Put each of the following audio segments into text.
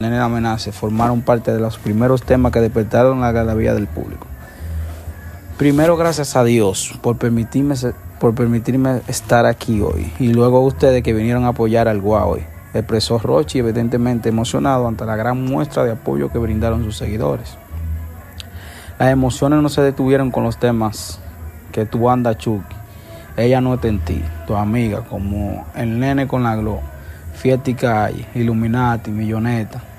Nene Amenaza formaron parte de los primeros temas que despertaron la galería del público. Primero, gracias a Dios por permitirme, por permitirme estar aquí hoy. Y luego a ustedes que vinieron a apoyar al hoy. Expresó Rochi, evidentemente emocionado ante la gran muestra de apoyo que brindaron sus seguidores. Las emociones no se detuvieron con los temas que tú andas, Chucky. Ella no está en ti, tu amiga, como el nene con la glow, Fiesta y Calle, Illuminati, Milloneta.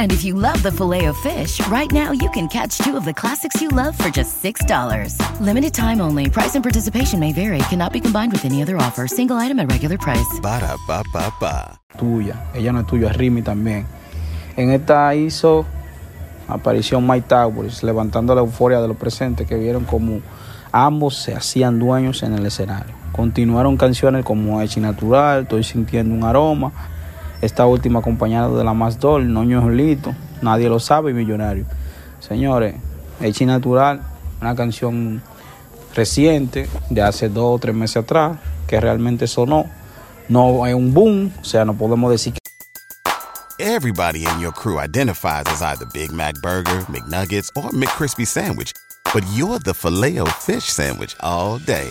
And if you love the filet of fish, right now you can catch two of the classics you love for just $6. Limited time only. Price and participation may vary. Cannot be combined with any other offer. Single item at regular price. Ba da ba ba ba. tuya. Ella no es tuya, es Rimi también. En esta hizo aparición Mike Towers, levantando la euforia de los presentes que vieron como ambos se hacían dueños en el escenario. Continuaron canciones como Echi Natural, Estoy sintiendo un aroma. Esta última acompañada de la más dol, Noño Jolito, Nadie lo sabe Millonario. Señores, Echi Natural, una canción reciente de hace dos o tres meses atrás que realmente sonó. No es un boom, o sea, no podemos decir que Everybody in your crew identifies as either Big Mac Burger, McNuggets, or McCrispy Sandwich. But you're the filet fish Sandwich all day.